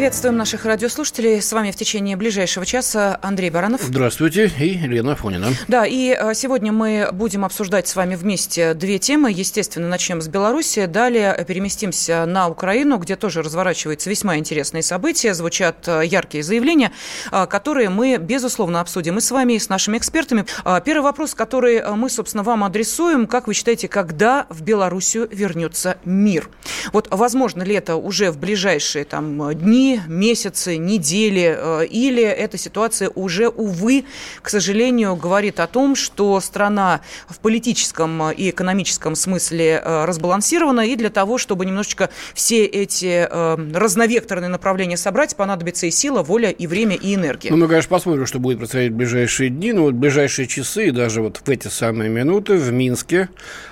Приветствуем наших радиослушателей. С вами в течение ближайшего часа Андрей Баранов. Здравствуйте, и Елена Фонина. Да, и э, сегодня мы будем обсуждать с вами вместе две темы. Естественно, начнем с Беларуси, далее переместимся на Украину, где тоже разворачиваются весьма интересные события, звучат э, яркие заявления, э, которые мы, безусловно, обсудим и с вами, и с нашими экспертами. Первый вопрос, который мы, собственно, вам адресуем. Как вы считаете, когда в Белоруссию вернется мир? Вот возможно ли это уже в ближайшие там, дни, месяцы, недели, э, или эта ситуация уже, увы, к сожалению, говорит о том, что страна в политическом и экономическом смысле э, разбалансирована, и для того, чтобы немножечко все эти э, разновекторные направления собрать, понадобится и сила, воля, и время, и энергия. Ну, мы, конечно, посмотрим, что будет происходить в ближайшие дни, но вот в ближайшие часы, и даже вот в эти самые минуты в Минске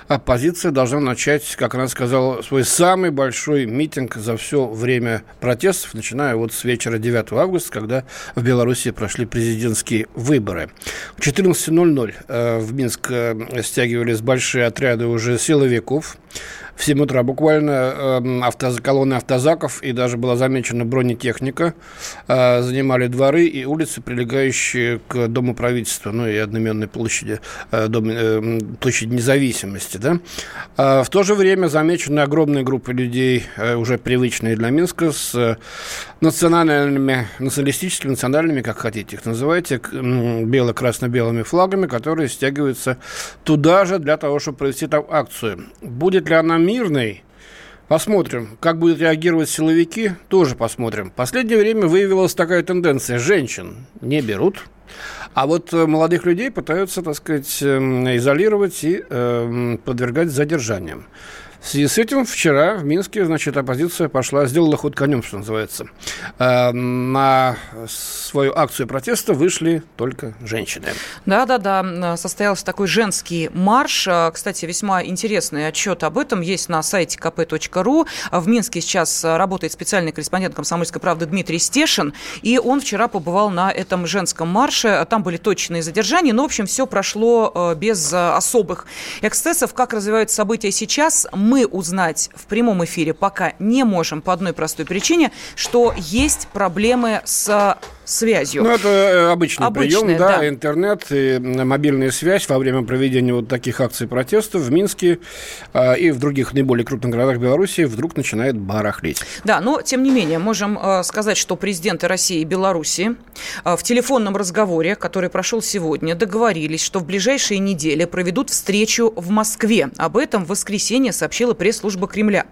оппозиция должна начать, как она сказала, свой самый большой митинг за все время протестов, вот с вечера 9 августа, когда в Беларуси прошли президентские выборы. В 14.00 э, в Минск э, стягивались большие отряды уже силовиков. В 7 утра буквально э, авто, колонны автозаков и даже была замечена бронетехника. Э, занимали дворы и улицы, прилегающие к Дому правительства, ну и одноименной площади, э, дом, э, площади независимости. Да? В то же время замечены огромные группы людей, уже привычные для Минска, с национальными, националистическими, национальными, как хотите их называйте, бело-красно-белыми флагами, которые стягиваются туда же для того, чтобы провести там акцию. Будет ли она мирной? Посмотрим. Как будут реагировать силовики, тоже посмотрим. В последнее время выявилась такая тенденция. Женщин не берут, а вот э, молодых людей пытаются, так сказать, эм, изолировать и э, подвергать задержаниям. В связи с этим вчера в Минске, значит, оппозиция пошла, сделала ход конем, что называется. Э, на свою акцию протеста вышли только женщины. Да-да-да, состоялся такой женский марш. А, Кстати, весьма интересный отчет об этом есть на сайте kp.ru. В Минске сейчас работает специальный корреспондент «Комсомольской правды» Дмитрий Стешин, и он вчера побывал на этом женском марше. Там были точные задержания, но, в общем, все прошло э, без э, особых эксцессов. Как развиваются события сейчас, мы узнать в прямом эфире пока не можем по одной простой причине, что есть проблемы с связью. Ну, это э, обычный Обычная, прием, да, да. интернет и мобильная связь во время проведения вот таких акций протеста в Минске э, и в других наиболее крупных городах Беларуси вдруг начинает барахлить. Да, но тем не менее можем э, сказать, что президенты России и Беларуси э, в телефонном разговоре, который прошел сегодня, договорились, что в ближайшие недели проведут встречу в Москве. Об этом в воскресенье сообщила пресс-служба Кремля.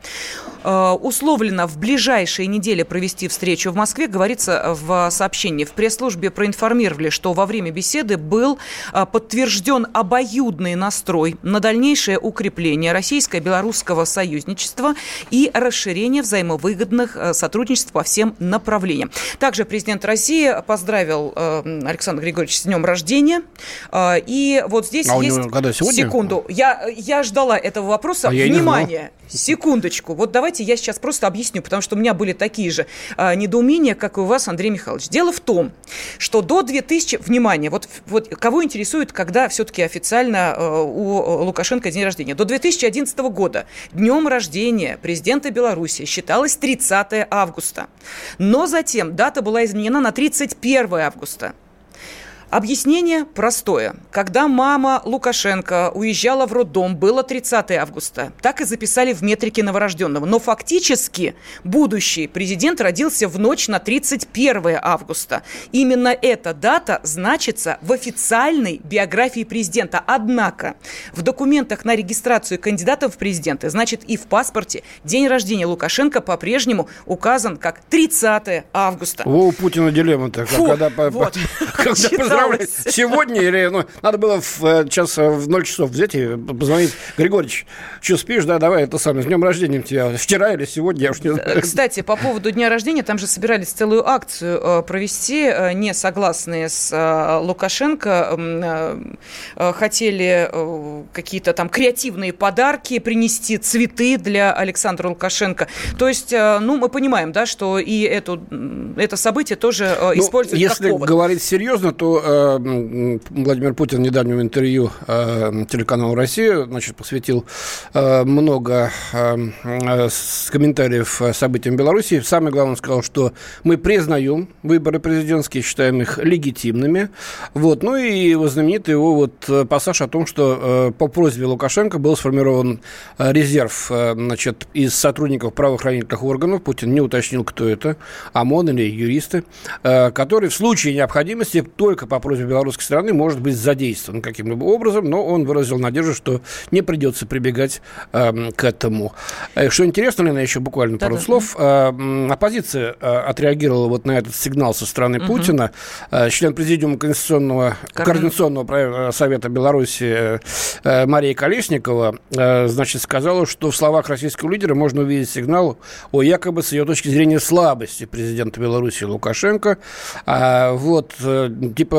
Э, условлено в ближайшие недели провести встречу в Москве, говорится в сообщении. В пресс-службе проинформировали, что во время беседы был э, подтвержден обоюдный настрой на дальнейшее укрепление российско-белорусского союзничества и расширение взаимовыгодных э, сотрудничеств по всем направлениям. Также президент России поздравил э, Александра Григорьевича с днем рождения. И вот здесь А есть... когда, сегодня? Секунду. Я, я ждала этого вопроса. А. Внимание. Секундочку. Вот давайте я сейчас просто объясню, потому что у меня были такие же а, недоумения, как и у вас, Андрей Михайлович. Дело в том, что до 2000... Внимание, вот, вот кого интересует, когда все-таки официально э, у Лукашенко день рождения? До 2011 года днем рождения президента Беларуси считалось 30 августа. Но затем дата была изменена на 31 августа. Объяснение простое. Когда мама Лукашенко уезжала в роддом, было 30 августа. Так и записали в метрике новорожденного. Но фактически будущий президент родился в ночь на 31 августа. Именно эта дата значится в официальной биографии президента. Однако в документах на регистрацию кандидатов в президенты, значит и в паспорте, день рождения Лукашенко по-прежнему указан как 30 августа. Во, у Путина дилемма-то, Фу, когда, вот. когда Читала поздравлять сегодня или ну, надо было в э, час э, в 0 часов взять и позвонить. Григорьевич, что спишь, да, давай это самое, с днем рождения тебя. Вчера или сегодня, я уж не знаю. Кстати, по поводу дня рождения, там же собирались целую акцию провести, не согласные с Лукашенко, хотели какие-то там креативные подарки принести, цветы для Александра Лукашенко. То есть, ну, мы понимаем, да, что и эту, это событие тоже ну, используют если как повод. говорить серьезно, то э, Владимир Путин в недавнем интервью э, телеканалу «Россия» значит, посвятил э, много э, э, комментариев событиям Беларуси. Самое главное, он сказал, что мы признаем выборы президентские, считаем их легитимными. Вот. Ну и знаменитый его вот пассаж о том, что э, по просьбе Лукашенко был сформирован э, резерв э, значит, из сотрудников правоохранительных органов. Путин не уточнил, кто это, ОМОН или юристы, э, который в случае необходимости только по просьбе белорусской стороны может быть задействован каким-либо образом, но он выразил надежду, что не придется прибегать э, к этому. Э, что интересно, Лена, еще буквально пару да, слов. Э, оппозиция э, отреагировала вот на этот сигнал со стороны угу. Путина. Э, член президиума Конституционного, Координационного совета Беларуси э, Мария Колесникова, э, значит, сказала, что в словах российского лидера можно увидеть сигнал о якобы, с ее точки зрения, слабости президента Беларуси Лукашенко. А, вот,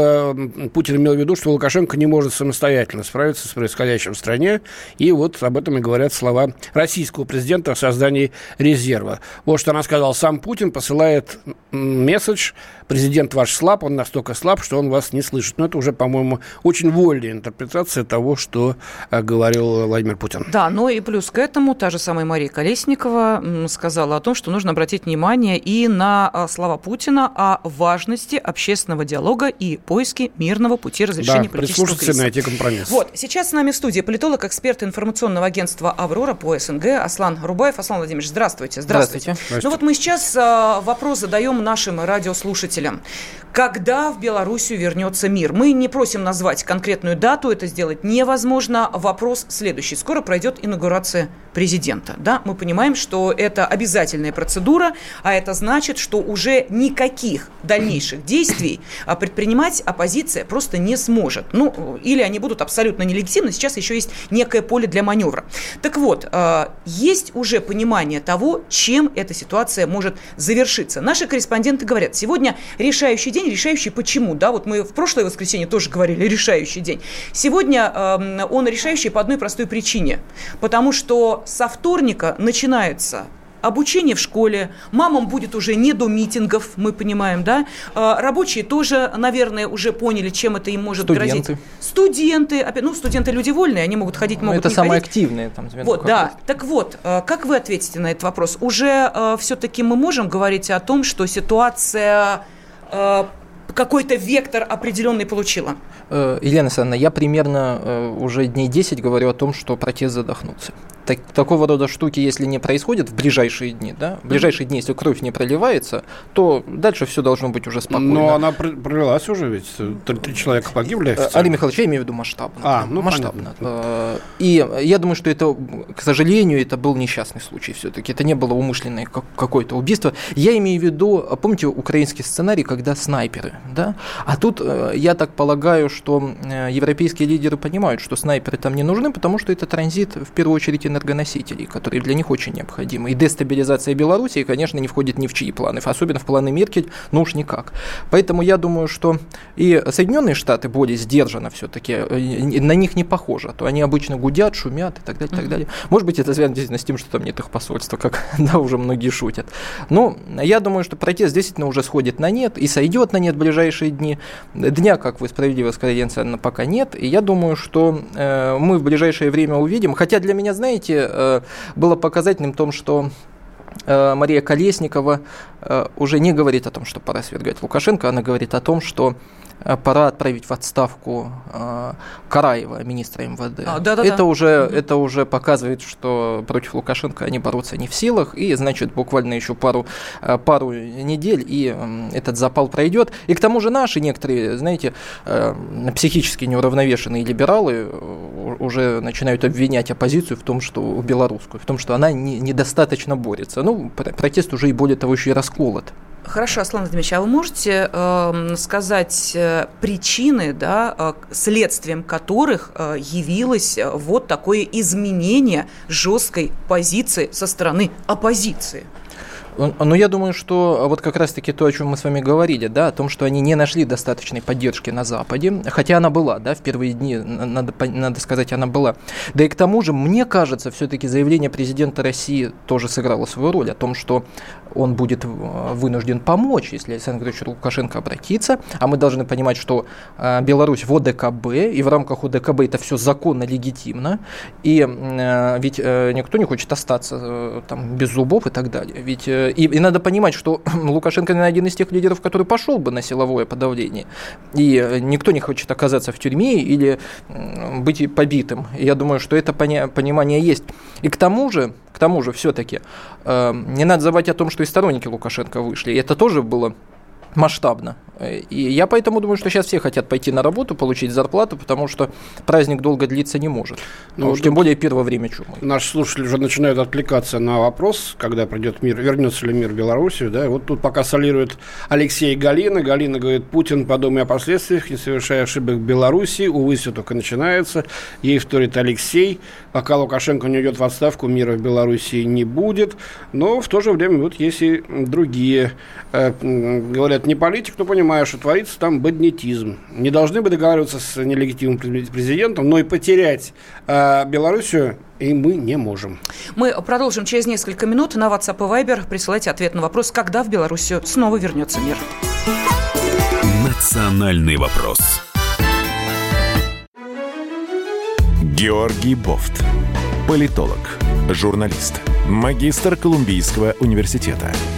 э, Путин имел в виду, что Лукашенко не может самостоятельно справиться с происходящим в стране. И вот об этом и говорят слова российского президента о создании резерва. Вот что она сказала. Сам Путин посылает месседж президент ваш слаб, он настолько слаб, что он вас не слышит. Но это уже, по-моему, очень вольная интерпретация того, что э, говорил Владимир Путин. Да, но и плюс к этому та же самая Мария Колесникова сказала о том, что нужно обратить внимание и на э, слова Путина о важности общественного диалога и поиске мирного пути разрешения да, политического кризиса. найти компромисс. Вот, сейчас с нами в студии политолог, эксперт информационного агентства «Аврора» по СНГ Аслан Рубаев. Аслан Владимирович, здравствуйте. Здравствуйте. здравствуйте. Ну вот мы сейчас э, вопрос задаем нашим радиослушателям слушателям. Когда в Белоруссию вернется мир? Мы не просим назвать конкретную дату, это сделать невозможно. Вопрос следующий. Скоро пройдет инаугурация президента. Да? Мы понимаем, что это обязательная процедура, а это значит, что уже никаких дальнейших действий а, предпринимать оппозиция просто не сможет. Ну, или они будут абсолютно нелегитимны. Сейчас еще есть некое поле для маневра. Так вот, а, есть уже понимание того, чем эта ситуация может завершиться. Наши корреспонденты говорят, сегодня решающий день, решающий почему. Да, вот мы в прошлое воскресенье тоже говорили, решающий день. Сегодня э, он решающий по одной простой причине. Потому что со вторника начинается обучение в школе, мамам будет уже не до митингов, мы понимаем, да, а, рабочие тоже, наверное, уже поняли, чем это им может Студенты. грозить. Студенты. Опять, ну, студенты люди вольные, они могут ходить, могут Это не самые ходить. активные там Вот, да. Так вот, а, как вы ответите на этот вопрос? Уже а, все-таки мы можем говорить о том, что ситуация какой-то вектор определенный получила? Э, Елена Александровна, я примерно э, уже дней 10 говорю о том, что протест задохнулся так, такого рода штуки, если не происходят в ближайшие дни, да, в ближайшие дни, если кровь не проливается, то дальше все должно быть уже спокойно. Но она пролилась уже, ведь три человека погибли. Официально. Алексей Михайлович, я имею в виду масштабно. А, ну масштабно. Понятно. Э, и я думаю, что это, к сожалению, это был несчастный случай все-таки. Это не было умышленное какое-то убийство. Я имею в виду, помните украинский сценарий, когда снайперы, да? А тут э, я так полагаю, что э, европейские лидеры понимают, что снайперы там не нужны, потому что это транзит в первую очередь энергоносителей, которые для них очень необходимы. И дестабилизация Беларуси, конечно, не входит ни в чьи планы, особенно в планы Меркель, ну уж никак. Поэтому я думаю, что и Соединенные Штаты более сдержанно все-таки, э, на них не похоже, то они обычно гудят, шумят и так далее, и так далее. Может быть, это связано действительно с тем, что там нет их посольства, как да, уже многие шутят. Но я думаю, что протест действительно уже сходит на нет и сойдет на нет в ближайшие дни. Дня, как вы справедливо сказали, пока нет. И я думаю, что э, мы в ближайшее время увидим. Хотя для меня, знаете, знаете, э, было показательным в том, что э, Мария Колесникова э, уже не говорит о том, что пора свергать Лукашенко, она говорит о том, что пора отправить в отставку э, Караева, министра МВД. А, да, да, это, да. Уже, это уже показывает, что против Лукашенко они бороться не в силах, и значит буквально еще пару, э, пару недель, и э, этот запал пройдет. И к тому же наши некоторые, знаете, э, психически неуравновешенные либералы э, уже начинают обвинять оппозицию в том, что белорусскую, в том, что она не, недостаточно борется. Ну, протест уже и более того еще и расколот Хорошо, Аслан Владимирович, а вы можете эм, э, сказать причины, да, э, следствием которых э, явилось э, вот такое изменение жесткой позиции со стороны оппозиции? Ну, я думаю, что вот как раз-таки то, о чем мы с вами говорили, да, о том, что они не нашли достаточной поддержки на Западе, хотя она была, да, в первые дни, надо, надо сказать, она была. Да и к тому же, мне кажется, все-таки заявление президента России тоже сыграло свою роль о том, что он будет вынужден помочь, если Александр Лукашенко обратится, а мы должны понимать, что э, Беларусь в ОДКБ, и в рамках ОДКБ это все законно, легитимно, и э, ведь э, никто не хочет остаться там без зубов и так далее. Ведь и, и надо понимать, что Лукашенко не один из тех лидеров, который пошел бы на силовое подавление. И никто не хочет оказаться в тюрьме или быть побитым. Я думаю, что это пони- понимание есть. И к тому же, к тому же все-таки э, не надо забывать о том, что и сторонники Лукашенко вышли. И это тоже было масштабно. И я поэтому думаю, что сейчас все хотят пойти на работу, получить зарплату, потому что праздник долго длиться не может. Ну, уж тем более первое время чумы. Наши слушатели уже начинают отвлекаться на вопрос, когда придет мир, вернется ли мир в Белоруссию. Да? Вот тут пока солирует Алексей Галина. Галина говорит, Путин, подумай о последствиях, не совершая ошибок в Белоруссии. Увы, все только начинается. Ей вторит Алексей. Пока Лукашенко не уйдет в отставку, мира в Белоруссии не будет. Но в то же время вот есть и другие, э, говорят, не политик, но понимаю, что творится там бандитизм. Не должны бы договариваться с нелегитимным президентом, но и потерять э, Белоруссию и мы не можем. Мы продолжим через несколько минут. На WhatsApp и Viber присылайте ответ на вопрос, когда в Белоруссию снова вернется мир. Национальный вопрос. Георгий Бофт. Политолог, журналист, магистр Колумбийского университета –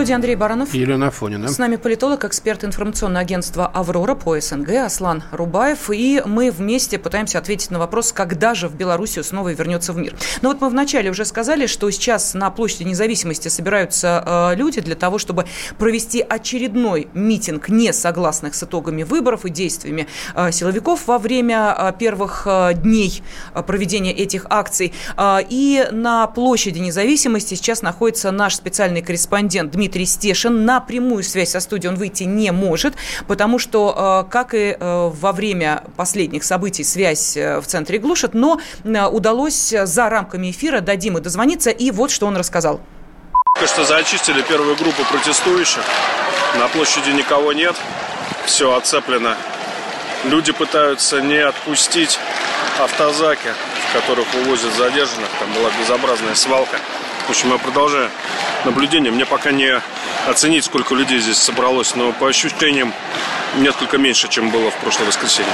студии Андрей Баранов. Елена Афонина. С нами политолог, эксперт информационного агентства «Аврора» по СНГ Аслан Рубаев. И мы вместе пытаемся ответить на вопрос, когда же в Белоруссию снова вернется в мир. Но вот мы вначале уже сказали, что сейчас на площади независимости собираются э, люди для того, чтобы провести очередной митинг несогласных с итогами выборов и действиями э, силовиков во время э, первых э, дней э, проведения этих акций. Э, и на площади независимости сейчас находится наш специальный корреспондент Дмитрий Дмитрий Стешин. На прямую связь со студией он выйти не может, потому что, э, как и э, во время последних событий, связь э, в центре глушит, но удалось за рамками эфира до Димы дозвониться, и вот что он рассказал. Только что зачистили первую группу протестующих. На площади никого нет. Все оцеплено. Люди пытаются не отпустить автозаки, в которых увозят задержанных. Там была безобразная свалка. В общем, я продолжаю наблюдение. Мне пока не оценить, сколько людей здесь собралось, но по ощущениям несколько меньше, чем было в прошлое воскресенье.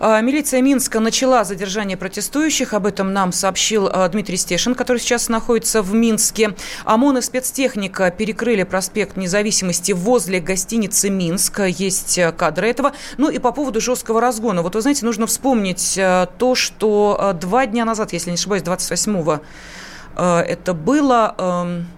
А, милиция Минска начала задержание протестующих. Об этом нам сообщил а, Дмитрий Стешин, который сейчас находится в Минске. ОМОН и спецтехника перекрыли проспект Независимости возле гостиницы «Минск». Есть а, кадры этого. Ну и по поводу жесткого разгона. Вот вы знаете, нужно вспомнить то, что два дня назад, если не ошибаюсь, 28 это было эм,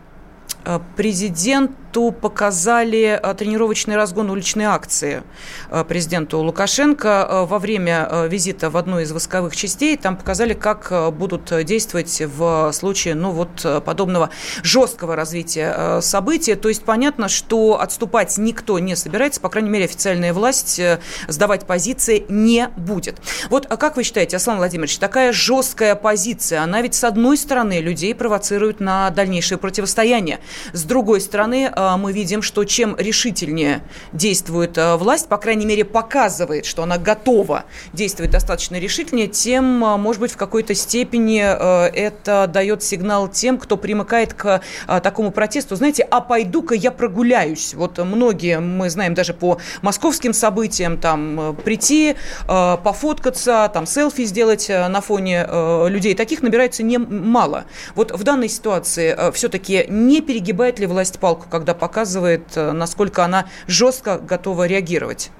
президент Президенту показали э, тренировочный разгон уличной акции э, президенту Лукашенко э, во время визита в одну из восковых частей. Там показали, как будут действовать в случае ну, вот, подобного жесткого развития событий. То есть понятно, что отступать никто не собирается, по крайней мере, официальная власть сдавать позиции не будет. Вот а как вы считаете, Аслан Владимирович, такая жесткая позиция, она ведь с одной стороны людей провоцирует на дальнейшее противостояние, с другой стороны мы видим, что чем решительнее действует а, власть, по крайней мере, показывает, что она готова действовать достаточно решительнее, тем, а, может быть, в какой-то степени это дает сигнал тем, кто примыкает к такому протесту. Знаете, а пойду-ка я прогуляюсь. Вот многие, мы знаем даже по московским событиям, там прийти, пофоткаться, там селфи сделать на фоне людей. Таких набирается немало. Вот в данной ситуации все-таки не перегибает ли власть палку, когда показывает, насколько она жестко готова реагировать.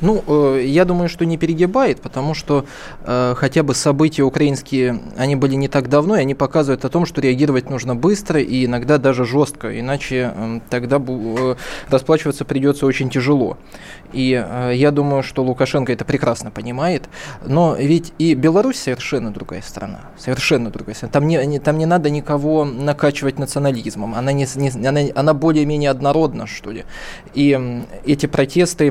Ну, э, я думаю, что не перегибает, потому что э, хотя бы события украинские, они были не так давно, и они показывают о том, что реагировать нужно быстро и иногда даже жестко, иначе э, тогда э, расплачиваться придется очень тяжело. И э, я думаю, что Лукашенко это прекрасно понимает, но ведь и Беларусь совершенно другая страна, совершенно другая страна. Там не, не, там не надо никого накачивать национализмом, она, не, не, она, она более-менее однородна, что ли. И э, эти протесты...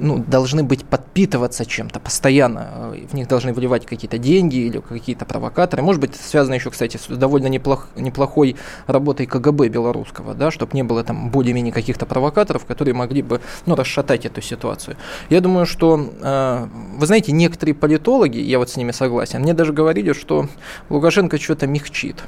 ну, должны быть подпитываться чем-то постоянно. В них должны выливать какие-то деньги или какие-то провокаторы. Может быть, связано еще, кстати, с довольно неплох, неплохой работой КГБ белорусского, да, чтобы не было там более-менее каких-то провокаторов, которые могли бы ну, расшатать эту ситуацию. Я думаю, что, э, вы знаете, некоторые политологи, я вот с ними согласен, мне даже говорили, что Лукашенко что-то мягчит.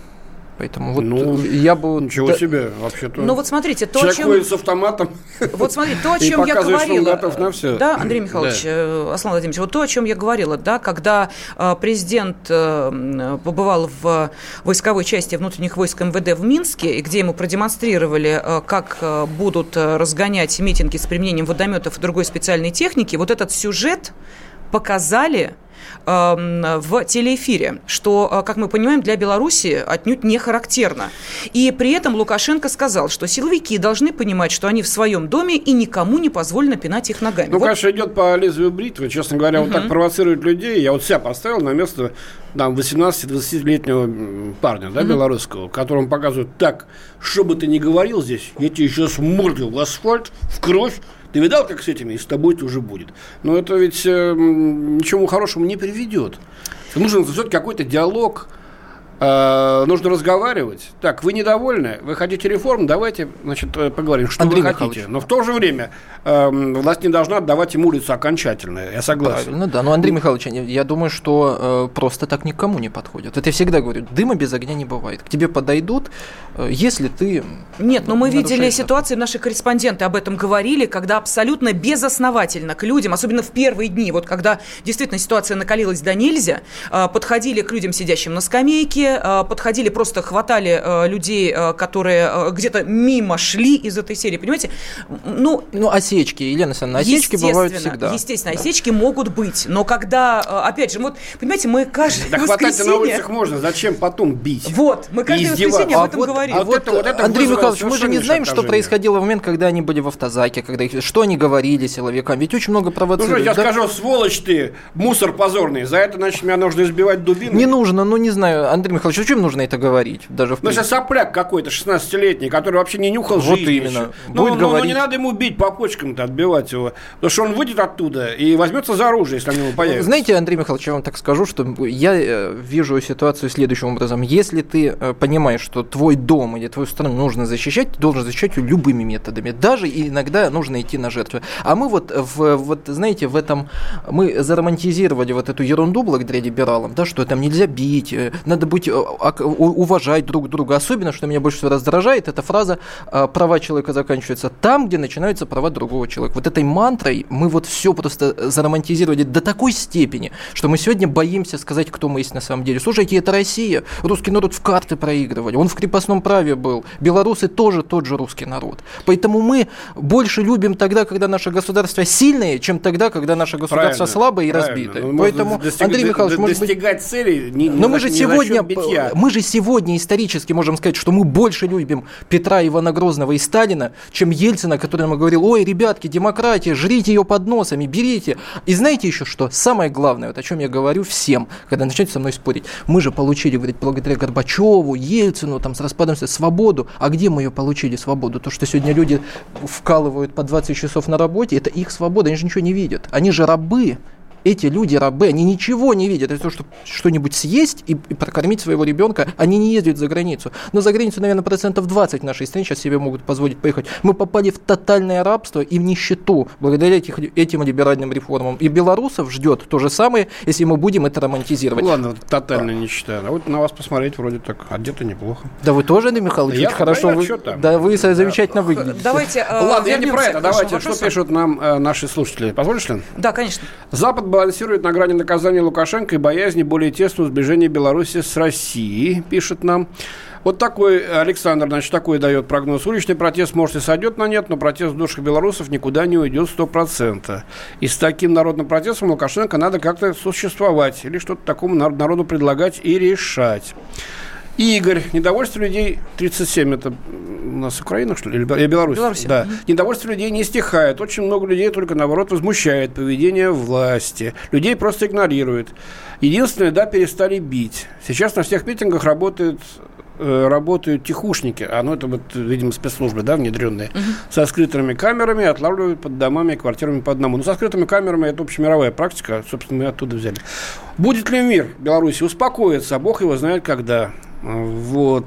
Поэтому вот ну, я бы... Ничего да... себе, вообще-то. Ну вот смотрите, то, Человек чем... с автоматом. Вот смотрите, то, о чем я говорила. готов на все. Да, Андрей Михайлович, да. Э, Аслан Владимирович, вот то, о чем я говорила, да, когда э, президент э, побывал в войсковой части внутренних войск МВД в Минске, где ему продемонстрировали, как будут разгонять митинги с применением водометов и другой специальной техники, вот этот сюжет показали Эм, в телеэфире, что, э, как мы понимаем, для Беларуси отнюдь не характерно. И при этом Лукашенко сказал, что силовики должны понимать, что они в своем доме и никому не позволено пинать их ногами. Ну, вот. конечно, идет по лезвию бритвы. Честно говоря, угу. вот так провоцирует людей. Я вот себя поставил на место там, 18-20-летнего парня, да, угу. белорусского, которому показывают так, что бы ты ни говорил здесь, я тебе сейчас морду в асфальт, в кровь, ты видал, как с этими? И с тобой тоже будет. Но это ведь э, ничему хорошему не приведет. Нужен все-таки какой-то диалог, э, нужно разговаривать. Так, вы недовольны, вы хотите реформ, давайте, значит, э, поговорим, что Андрей вы Михайлович. хотите. Но в то же время э, власть не должна отдавать им улицу окончательно, я согласен. Правильно, да. Но, Андрей Михайлович, я думаю, что э, просто так никому не подходит. Это я всегда говорю, дыма без огня не бывает. К тебе подойдут, э, если ты... Нет, но мы видели ситуации, наши корреспонденты об этом говорили, когда абсолютно безосновательно к людям, особенно в первые дни, вот когда действительно ситуация накалилась до нельзя, э, подходили к людям, сидящим на скамейке, э, подходили, просто хватали э, людей, э, которые где-то мимо шли из этой серии, понимаете? Ну, ну а осечки, Елена Александровна, осечки бывают всегда. Естественно, да. осечки могут быть. Но когда, опять же, вот, понимаете, мы каждое да воскресенье... на улицах можно, зачем потом бить? Вот, мы каждое воскресенье об этом а говорим. А вот, это, вот это Андрей Михайлович, мы же не знаем, что происходило в момент, когда они были в автозаке, когда их, что они говорили силовикам. Ведь очень много провоцируют. Ну, я да? скажу, сволочь ты, мусор позорный, за это, значит, меня нужно избивать дубиной. Не нужно, ну не знаю, Андрей Михайлович, зачем нужно это говорить? Даже в ну, если сопляк какой-то, 16-летний, который вообще не нюхал вот жизнь. именно. Ну, Будет ну, ну, не надо ему бить по почкам-то, отбивать его. Потому что он выйдет оттуда и возьмется за оружие, если они ему появятся. Знаете, Андрей Михайлович, я вам так скажу, что я э, вижу ситуацию следующим образом. Если ты э, понимаешь, что твой дом или твою страну нужно защищать, ты должен защищать ее любыми методами. Даже иногда нужно идти на жертвы. А мы вот, в, вот знаете, в этом, мы заромантизировали вот эту ерунду благодаря либералам, да, что там нельзя бить, э, надо быть, уважать друг друга. Особенно, что меня больше всего раздражает, эта фраза «права человека заканчиваются там, где начинаются права другого человека». Вот этой мантрой мы вот все просто заромантизировали до такой степени, что мы сегодня боимся сказать, кто мы есть на самом деле. Слушайте, это Россия. Русский народ в карты проигрывали. Он в крепостном праве был. Белорусы тоже тот же русский народ. Поэтому мы больше любим тогда, когда наше государство сильное, чем тогда, когда наше государство правильно, слабое и правильно. разбитое. Ну, Поэтому, Андрей Михайлович, может достигать быть... цели не, Но мы же сегодня, мы же сегодня исторически можем сказать, что мы больше любим Петра Ивана Грозного и Сталина, чем Ельцина, который нам говорил, ой, ребятки, демократия, жрите ее под носами, берите. И знаете еще что? Самое главное, вот о чем я говорю всем, когда начнете со мной спорить. Мы же получили, говорит, благодаря Горбачеву, Ельцину, там, с распадом свободу. А где мы ее получили, свободу? То, что сегодня люди вкалывают по 20 часов на работе, это их свобода, они же ничего не видят. Они же рабы эти люди, рабы, они ничего не видят. Это то, что что-нибудь съесть и, и прокормить своего ребенка, они не ездят за границу. Но за границу, наверное, процентов 20 в нашей стране сейчас себе могут позволить поехать. Мы попали в тотальное рабство и в нищету благодаря этих, этим либеральным реформам. И белорусов ждет то же самое, если мы будем это романтизировать. ладно, тотальная а. нищета. А вот на вас посмотреть вроде так одеты неплохо. Да вы тоже, Андрей Михайлович, я, хорошо. вы, да, вы да. замечательно выглядите. Давайте, э, Ладно, я не про это. Давайте, что пишут нам э, наши слушатели. Позволишь, Лен? Да, конечно. Запад балансирует на грани наказания Лукашенко и боязни более тесного сближения Беларуси с Россией, пишет нам. Вот такой Александр, значит, такой дает прогноз. Уличный протест, может, и сойдет на нет, но протест в душах белорусов никуда не уйдет 100%. И с таким народным протестом Лукашенко надо как-то существовать или что-то такому народу предлагать и решать. Игорь, недовольство людей 37, это у нас Украина, что ли, или Беларусь? Беларусь. Да. Недовольство людей не стихает. Очень много людей только, наоборот, возмущает поведение власти. Людей просто игнорируют. Единственное, да, перестали бить. Сейчас на всех митингах работают э, работают тихушники, а ну это вот, видимо, спецслужбы, да, внедренные, угу. со скрытыми камерами отлавливают под домами и квартирами по одному. Ну, со скрытыми камерами это общемировая практика, собственно, мы оттуда взяли. Будет ли мир в Беларуси? Успокоится, Бог его знает когда. Вот.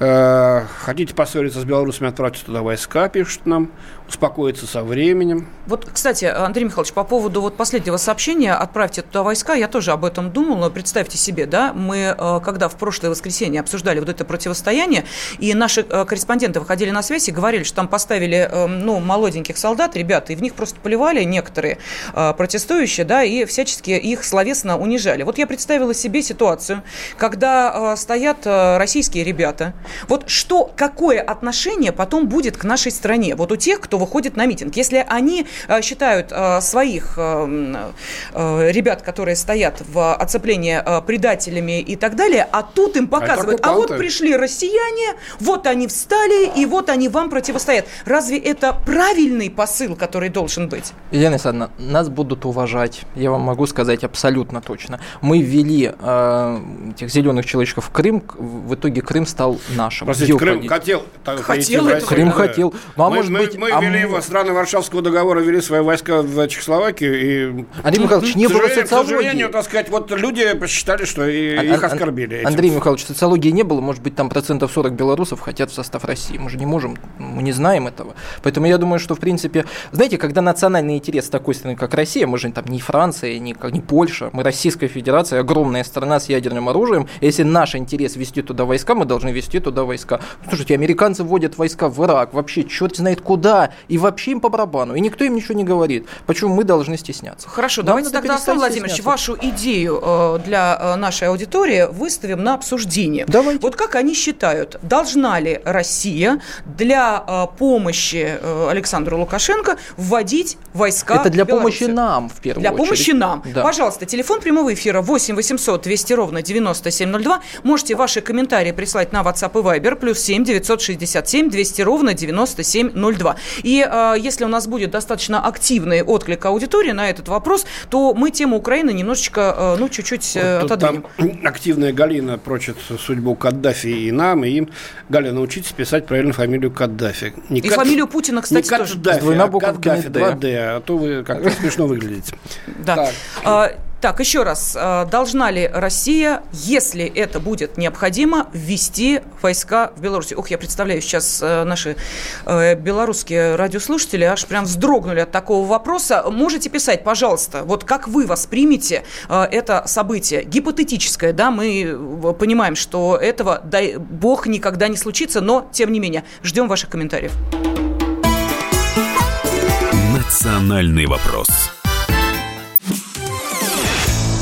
Э, хотите поссориться с белорусами, отправьте туда войска, пишут нам успокоиться со временем. Вот, кстати, Андрей Михайлович, по поводу вот последнего сообщения «отправьте туда войска», я тоже об этом думал, но представьте себе, да, мы, э, когда в прошлое воскресенье обсуждали вот это противостояние, и наши э, корреспонденты выходили на связь и говорили, что там поставили, э, ну, молоденьких солдат, ребята, и в них просто поливали некоторые протестующие, да, и всячески их словесно унижали. Вот я представила себе ситуацию, когда стоят российские ребята, вот что, какое отношение потом будет к нашей стране? Вот у тех, кто выходит на митинг. Если они э, считают э, своих э, ребят, которые стоят в оцеплении предателями и так далее, а тут им а показывают, а, а вот пришли россияне, вот они встали, и вот они вам противостоят. Разве это правильный посыл, который должен быть? Елена Александровна, нас будут уважать, я вам могу сказать абсолютно точно. Мы ввели э, этих зеленых человечков в Крым, в итоге Крым стал нашим. Простите, Крым хотел, хотел, Крым хотел. Ну, а мы, может мы, быть, мы а ввели его, страны Варшавского договора ввели свои войска в Чехословакию. И, Андрей Михайлович, не было социологии. К сожалению, так сказать, вот люди посчитали, что и, а, их оскорбили. Этим. Андрей Михайлович, социологии не было, может быть, там процентов 40 белорусов хотят в состав России. Мы же не можем, мы не знаем этого. Поэтому я думаю, что, в принципе, знаете, когда национальный интерес такой страны, как Россия, мы же там не Франция, не, не Польша, мы Российская Федерация, огромная страна с ядерным оружием. Если наш интерес вести туда войска, мы должны вести туда войска. Слушайте, американцы вводят войска в Ирак, вообще черт знает куда, и вообще им по барабану, и никто им ничего не говорит. Почему мы должны стесняться? Хорошо, Нам давайте тогда, Астан Владимирович, вашу идею э, для э, нашей аудитории выставим на обсуждение. Давайте. Вот как они считают, должна ли Россия для э, помощи Александру Лукашенко вводить войска Это для помощи нам, в первую для очередь. Для помощи нам. Да. Пожалуйста, телефон прямого эфира 8 800 200 ровно 9702. Можете ваши комментарии прислать на WhatsApp и Viber, плюс 7 967 200 ровно 9702. И э, если у нас будет достаточно активный отклик аудитории на этот вопрос, то мы тему Украины немножечко, э, ну, чуть-чуть э, вот отодвинем. Там активная Галина прочит судьбу Каддафи и нам, и им. Галя, научитесь писать правильно фамилию Каддафи. Не и Кад... фамилию Путина, кстати, не тоже. Каддафи, а Каддафи, 2D, а то вы как-то смешно выглядите. Да. Так. Так, еще раз. Э, должна ли Россия, если это будет необходимо, ввести войска в Беларусь? Ох, я представляю, сейчас э, наши э, белорусские радиослушатели аж прям вздрогнули от такого вопроса. Можете писать, пожалуйста, вот как вы воспримете это событие? Гипотетическое, да, мы понимаем, что этого, дай бог, никогда не случится, но, тем не менее, ждем ваших комментариев. Национальный вопрос.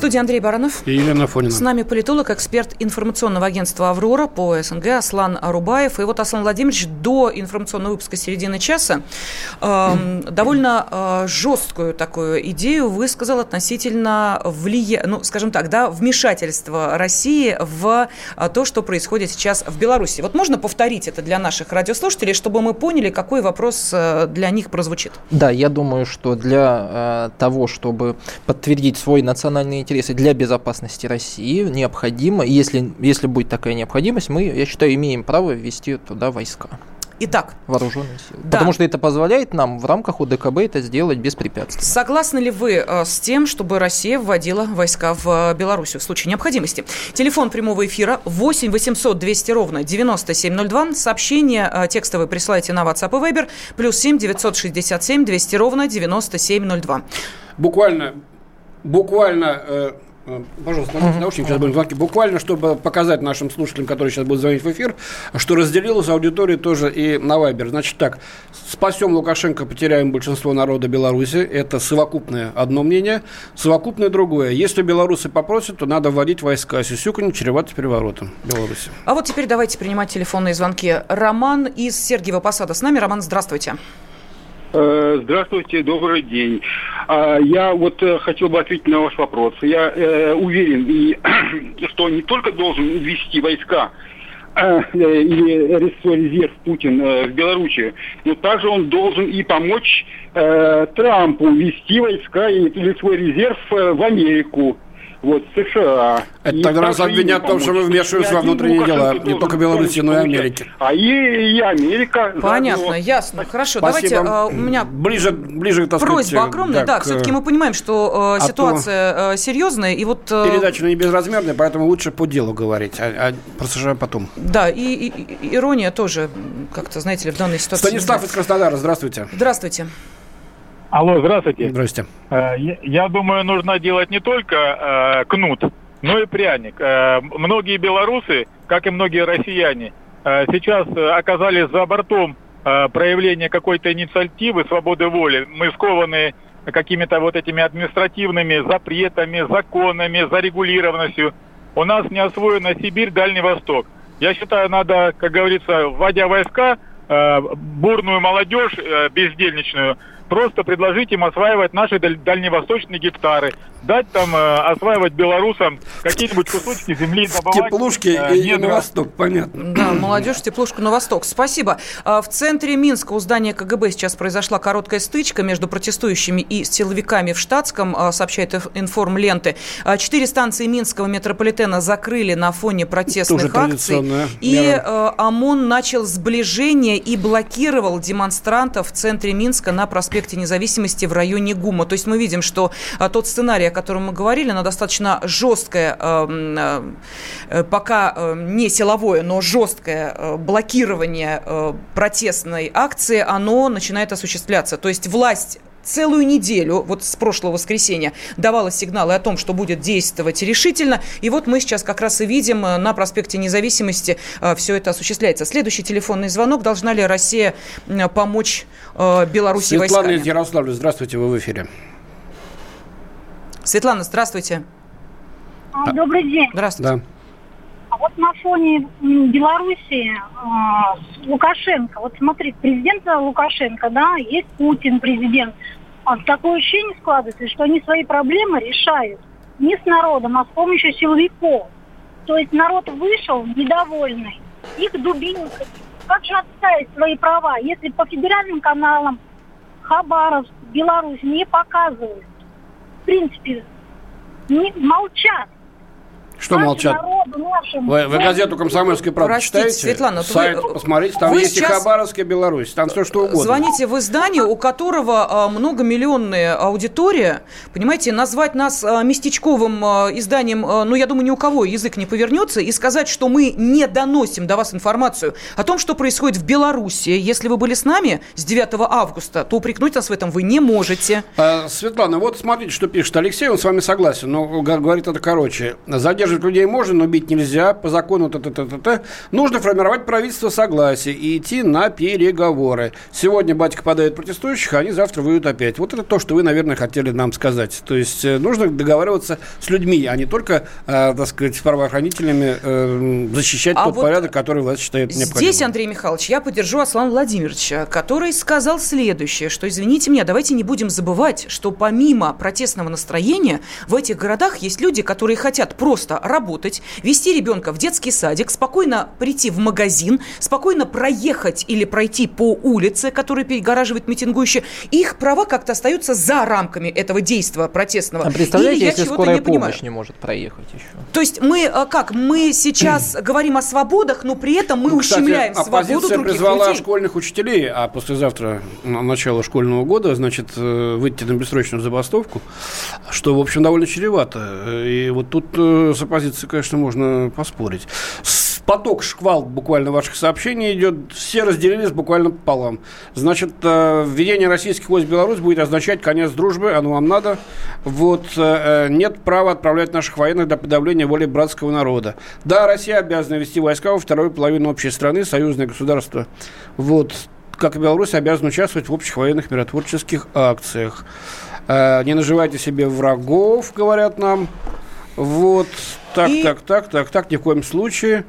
студии Андрей Баранов. И Елена Фонина. С нами политолог, эксперт информационного агентства «Аврора» по СНГ Аслан Арубаев. И вот Аслан Владимирович до информационного выпуска середины часа э, довольно э, жесткую такую идею высказал относительно влия... ну, скажем так, да, вмешательства России в э, то, что происходит сейчас в Беларуси. Вот можно повторить это для наших радиослушателей, чтобы мы поняли, какой вопрос э, для них прозвучит? Да, я думаю, что для э, того, чтобы подтвердить свой национальный интересы для безопасности России необходимо, если, если будет такая необходимость, мы, я считаю, имеем право ввести туда войска. Итак. Вооруженные силы. Да. Потому что это позволяет нам в рамках УДКБ это сделать беспрепятственно. Согласны ли вы э, с тем, чтобы Россия вводила войска в э, Белоруссию в случае необходимости? Телефон прямого эфира 8 800 200 ровно 9702. Сообщение э, текстовое присылайте на WhatsApp и Viber. Плюс 7 967 200 ровно 9702. Буквально, буквально Э, пожалуйста, uh-huh. наушники, сейчас будем звонки. Буквально, чтобы показать нашим слушателям, которые сейчас будут звонить в эфир, что разделилась аудитория тоже и на Вайбер. Значит так, спасем Лукашенко, потеряем большинство народа Беларуси. Это совокупное одно мнение. Совокупное другое. Если белорусы попросят, то надо вводить войска. Сисюканью чревато переворотом Беларуси. А вот теперь давайте принимать телефонные звонки. Роман из Сергиева Посада с нами. Роман, здравствуйте. Э, здравствуйте, добрый день. А, я вот э, хотел бы ответить на ваш вопрос. Я э, уверен, что не только должен ввести войска или резерв Путин в Беларуси, но также он должен и помочь Трампу ввести войска или свой резерв в Америку вот, США. Это и тогда нас обвинят в том, что мы вмешиваемся во внутренние дела, не только Беларуси, но и Америки. А и, и Америка. Понятно, заодно. ясно. Хорошо, Спасибо. давайте а, у меня ближе, ближе так просьба сказать, огромная. Да, да все-таки мы понимаем, что э, ситуация то... Э, серьезная. И вот, э... Передача не безразмерная, поэтому лучше по делу говорить, а, а про США потом. Да, и, и, и ирония тоже, как-то, знаете ли, в данной ситуации. Станислав из Краснодара, здравствуйте. Здравствуйте. Алло, здравствуйте. Здравствуйте. Э, я думаю, нужно делать не только э, кнут, но и пряник. Э, многие белорусы, как и многие россияне, сейчас оказались за бортом проявления какой-то инициативы, свободы воли. Мы скованы какими-то вот этими административными запретами, законами, зарегулированностью. У нас не освоена Сибирь, Дальний Восток. Я считаю, надо, как говорится, вводя войска, бурную молодежь бездельничную, просто предложить им осваивать наши дальневосточные гектары, дать там э, осваивать белорусам какие-нибудь кусочки земли, добывать. Теплушки э, и, на восток, понятно. Да, молодежь, теплушку на восток. Спасибо. А, в центре Минска у здания КГБ сейчас произошла короткая стычка между протестующими и силовиками в штатском, а, сообщает информ ленты. А, четыре станции Минского метрополитена закрыли на фоне протестных акций. И мера. ОМОН начал сближение и блокировал демонстрантов в центре Минска на проспекте проспекте Независимости в районе ГУМа. То есть мы видим, что а, тот сценарий, о котором мы говорили, на достаточно жесткое, а, а, пока не силовое, но жесткое блокирование протестной акции, оно начинает осуществляться. То есть власть целую неделю, вот с прошлого воскресенья, давала сигналы о том, что будет действовать решительно. И вот мы сейчас как раз и видим э, на проспекте Независимости э, все это осуществляется. Следующий телефонный звонок. Должна ли Россия помочь э, Беларуси Светлана войсками? Светлана из Ярославля. Здравствуйте, вы в эфире. Светлана, здравствуйте. А, добрый день. Здравствуйте. Да. Вот на фоне Белоруссии э, Лукашенко, вот смотри, президент Лукашенко, да, есть Путин президент. А такое ощущение складывается, что они свои проблемы решают не с народом, а с помощью силовиков. То есть народ вышел недовольный, их дубинкой. Как же отставить свои права, если по федеральным каналам Хабаровск, Беларусь не показывают? В принципе, не, молчат. Что молчат? Вы, вы газету «Комсомольская правда» Простите, читаете? Светлана, Сайт, вы, посмотрите, там вы есть и Хабаровская Беларусь, там все что угодно. Звоните в издание, у которого а, многомиллионная аудитория. Понимаете, назвать нас а, местечковым а, изданием, а, ну, я думаю, ни у кого язык не повернется, и сказать, что мы не доносим до вас информацию о том, что происходит в Беларуси. Если вы были с нами с 9 августа, то упрекнуть нас в этом вы не можете. А, Светлана, вот смотрите, что пишет Алексей, он с вами согласен, но говорит это короче. Задержка Удерживать людей можно, но бить нельзя. По закону т -т -т -т -т. нужно формировать правительство согласия и идти на переговоры. Сегодня батька подает протестующих, а они завтра выйдут опять. Вот это то, что вы, наверное, хотели нам сказать. То есть э, нужно договариваться с людьми, а не только, э, так сказать, правоохранителями э, защищать а тот вот порядок, который власть считает необходимым. Здесь, Андрей Михайлович, я поддержу Аслана Владимировича, который сказал следующее, что, извините меня, давайте не будем забывать, что помимо протестного настроения в этих городах есть люди, которые хотят просто работать, вести ребенка в детский садик, спокойно прийти в магазин, спокойно проехать или пройти по улице, которая перегораживает митингующие. Их права как-то остаются за рамками этого действия протестного. А представляете, если скорая не помощь понимаю. не может проехать еще? То есть мы а, как? Мы сейчас говорим о свободах, но при этом мы ну, кстати, ущемляем свободу других призвала людей. школьных учителей, а послезавтра, на начало школьного года, значит, э, выйти на бессрочную забастовку, что, в общем, довольно чревато. И вот тут э, с оппозицией, конечно, можно поспорить. Поток, шквал буквально ваших сообщений идет. Все разделились буквально пополам. Значит, э, введение российских войск в Беларусь будет означать конец дружбы, оно вам надо. Вот нет права отправлять наших военных до подавления воли братского народа. Да, Россия обязана вести войска во вторую половину общей страны, союзное государство. Вот как и Беларусь, обязан участвовать в общих военных миротворческих акциях. Э, не наживайте себе врагов, говорят нам. Вот, так, и... так, так, так, так, ни в коем случае.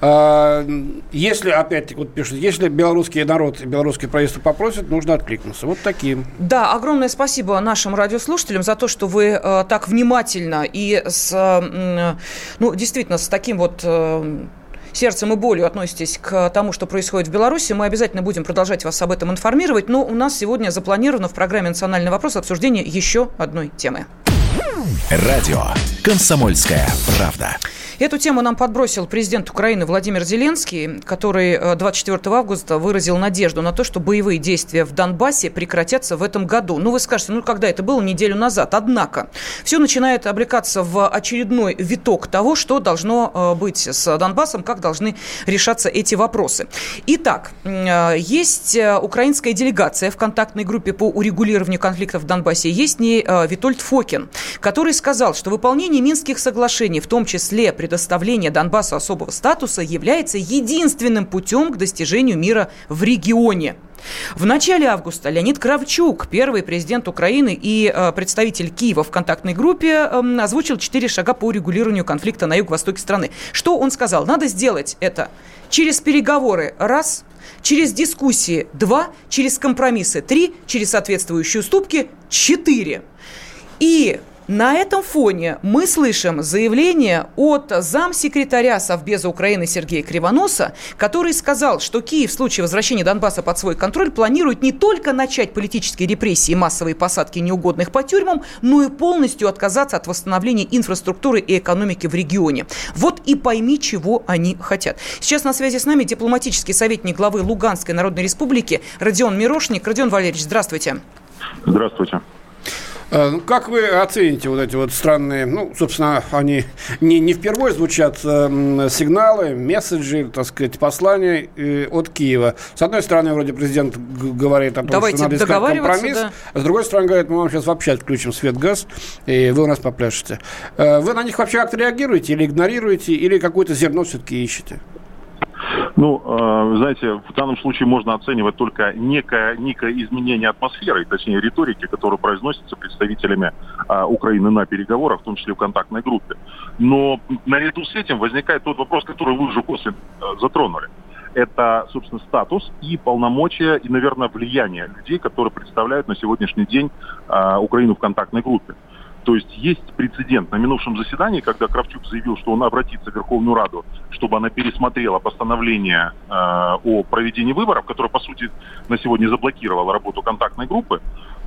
А, если, опять вот пишут, если белорусский народ и белорусское правительство попросят, нужно откликнуться. Вот таким. Да, огромное спасибо нашим радиослушателям за то, что вы э, так внимательно и с, э, ну, действительно, с таким вот э, сердцем и болью относитесь к тому, что происходит в Беларуси. Мы обязательно будем продолжать вас об этом информировать. Но у нас сегодня запланировано в программе «Национальный вопрос» обсуждение еще одной темы. Радио «Комсомольская правда». Эту тему нам подбросил президент Украины Владимир Зеленский, который 24 э, августа выразил надежду на то, что боевые действия в Донбассе прекратятся в этом году. Ну, вы скажете, ну, когда это было? Неделю назад. Однако, все начинает облекаться в очередной виток того, что должно э, быть с Донбассом, как должны решаться эти вопросы. Итак, э, есть украинская делегация в контактной группе по урегулированию конфликтов в Донбассе. Есть не Витольд Фокин, который сказал, что выполнение Минских соглашений, в том числе предоставление Донбассу особого статуса является единственным путем к достижению мира в регионе. В начале августа Леонид Кравчук, первый президент Украины и э, представитель Киева в контактной группе, э, озвучил четыре шага по урегулированию конфликта на юго-востоке страны. Что он сказал? Надо сделать это через переговоры – раз, через дискуссии – два, через компромиссы – три, через соответствующие уступки – четыре. И на этом фоне мы слышим заявление от замсекретаря Совбеза Украины Сергея Кривоноса, который сказал, что Киев в случае возвращения Донбасса под свой контроль планирует не только начать политические репрессии и массовые посадки неугодных по тюрьмам, но и полностью отказаться от восстановления инфраструктуры и экономики в регионе. Вот и пойми, чего они хотят. Сейчас на связи с нами дипломатический советник главы Луганской Народной Республики Родион Мирошник. Родион Валерьевич, здравствуйте. Здравствуйте. Э, ну, как вы оцените вот эти вот странные, ну, собственно, они не, не впервые звучат э, сигналы, месседжи, так сказать, послания э, от Киева. С одной стороны, вроде президент говорит о том, Давайте что надо искать компромисс, да. а с другой стороны, говорит, мы вам сейчас вообще отключим свет-газ, и вы у нас попляшете. Э, вы на них вообще как-то реагируете или игнорируете, или какое-то зерно все-таки ищете? Ну, э, знаете, в данном случае можно оценивать только некое, некое изменение атмосферы, точнее риторики, которая произносится представителями э, Украины на переговорах, в том числе в контактной группе. Но наряду с этим возникает тот вопрос, который вы уже после э, затронули. Это, собственно, статус и полномочия, и, наверное, влияние людей, которые представляют на сегодняшний день Украину в контактной группе. То есть есть прецедент на минувшем заседании, когда Кравчук заявил, что он обратится в Верховную Раду, чтобы она пересмотрела постановление э, о проведении выборов, которое, по сути, на сегодня заблокировало работу контактной группы,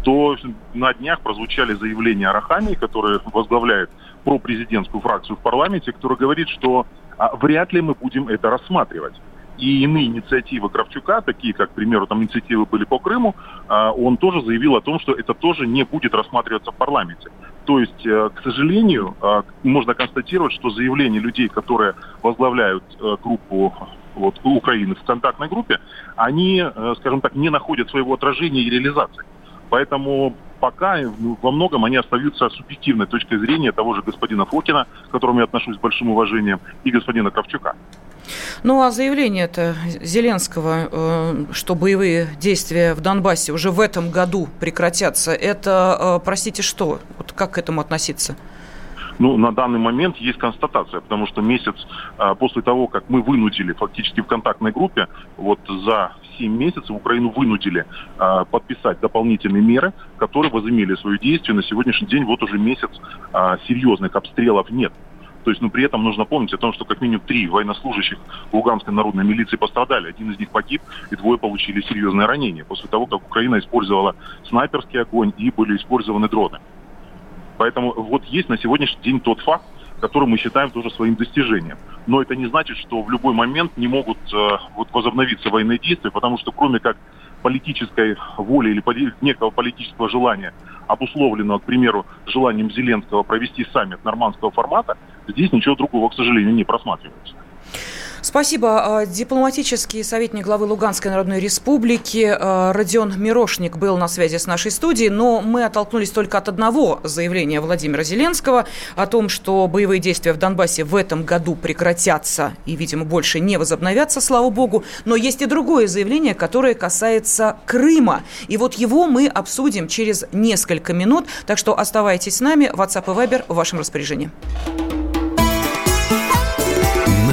то на днях прозвучали заявления Арахами, который возглавляет пропрезидентскую фракцию в парламенте, который говорит, что а, вряд ли мы будем это рассматривать и иные инициативы Кравчука, такие как, к примеру, там инициативы были по Крыму, а, он тоже заявил о том, что это тоже не будет рассматриваться в парламенте. То есть, э, к сожалению, а, можно констатировать, что заявления людей, которые возглавляют э, группу вот, Украины в контактной группе, они, э, скажем так, не находят своего отражения и реализации. Поэтому пока во многом они остаются субъективной точкой зрения того же господина Фокина, к которому я отношусь с большим уважением, и господина Кравчука. Ну а заявление это Зеленского, э, что боевые действия в Донбассе уже в этом году прекратятся, это, э, простите, что? Вот как к этому относиться? Ну, на данный момент есть констатация, потому что месяц а, после того, как мы вынудили фактически в контактной группе, вот за 7 месяцев Украину вынудили а, подписать дополнительные меры, которые возымели свое действие. На сегодняшний день вот уже месяц а, серьезных обстрелов нет. То есть, ну, при этом нужно помнить о том, что как минимум три военнослужащих Луганской народной милиции пострадали. Один из них погиб, и двое получили серьезные ранения после того, как Украина использовала снайперский огонь и были использованы дроны. Поэтому вот есть на сегодняшний день тот факт, который мы считаем тоже своим достижением. Но это не значит, что в любой момент не могут э, вот, возобновиться военные действия, потому что кроме как политической воли или некого политического желания, обусловленного, к примеру, желанием Зеленского провести саммит нормандского формата, здесь ничего другого, к сожалению, не просматривается. Спасибо. А, дипломатический советник главы Луганской Народной Республики а, Родион Мирошник был на связи с нашей студией, но мы оттолкнулись только от одного заявления Владимира Зеленского о том, что боевые действия в Донбассе в этом году прекратятся и, видимо, больше не возобновятся, слава богу. Но есть и другое заявление, которое касается Крыма. И вот его мы обсудим через несколько минут. Так что оставайтесь с нами. WhatsApp и Viber в вашем распоряжении.